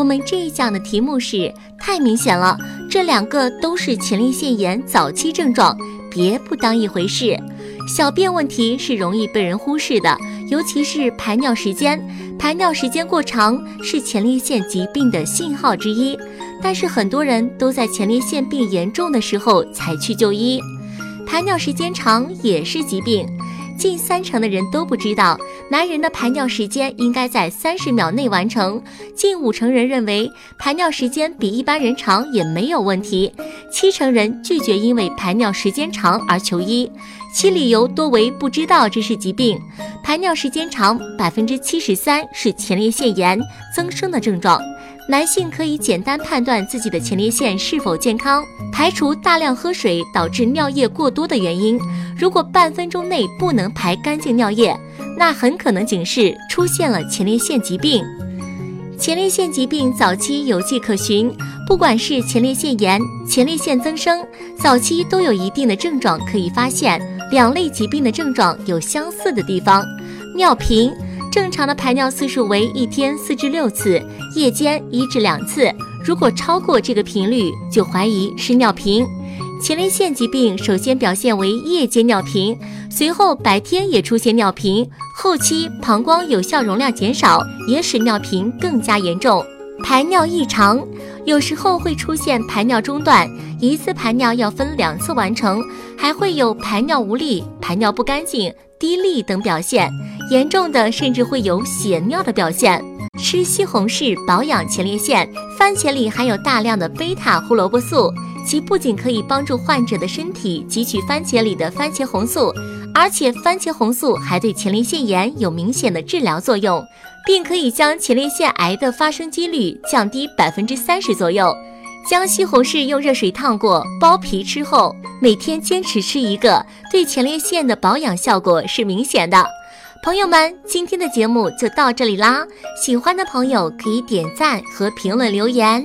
我们这一讲的题目是太明显了，这两个都是前列腺炎早期症状，别不当一回事。小便问题是容易被人忽视的，尤其是排尿时间，排尿时间过长是前列腺疾病的信号之一。但是很多人都在前列腺病严重的时候才去就医，排尿时间长也是疾病。近三成的人都不知道，男人的排尿时间应该在三十秒内完成。近五成人认为排尿时间比一般人长也没有问题。七成人拒绝因为排尿时间长而求医，其理由多为不知道这是疾病。排尿时间长，百分之七十三是前列腺炎增生的症状。男性可以简单判断自己的前列腺是否健康，排除大量喝水导致尿液过多的原因。如果半分钟内不能排干净尿液，那很可能警示出现了前列腺疾病。前列腺疾病早期有迹可循，不管是前列腺炎、前列腺增生，早期都有一定的症状可以发现。两类疾病的症状有相似的地方，尿频。正常的排尿次数为一天四至六次，夜间一至两次。如果超过这个频率，就怀疑是尿频。前列腺疾病首先表现为夜间尿频，随后白天也出现尿频，后期膀胱有效容量减少，也使尿频更加严重。排尿异常，有时候会出现排尿中断，一次排尿要分两次完成，还会有排尿无力、排尿不干净。滴沥等表现，严重的甚至会有血尿的表现。吃西红柿保养前列腺，番茄里含有大量的贝塔胡萝卜素，其不仅可以帮助患者的身体汲取番茄里的番茄红素，而且番茄红素还对前列腺炎有明显的治疗作用，并可以将前列腺癌的发生几率降低百分之三十左右。将西红柿用热水烫过，剥皮吃后，每天坚持吃一个，对前列腺的保养效果是明显的。朋友们，今天的节目就到这里啦，喜欢的朋友可以点赞和评论留言。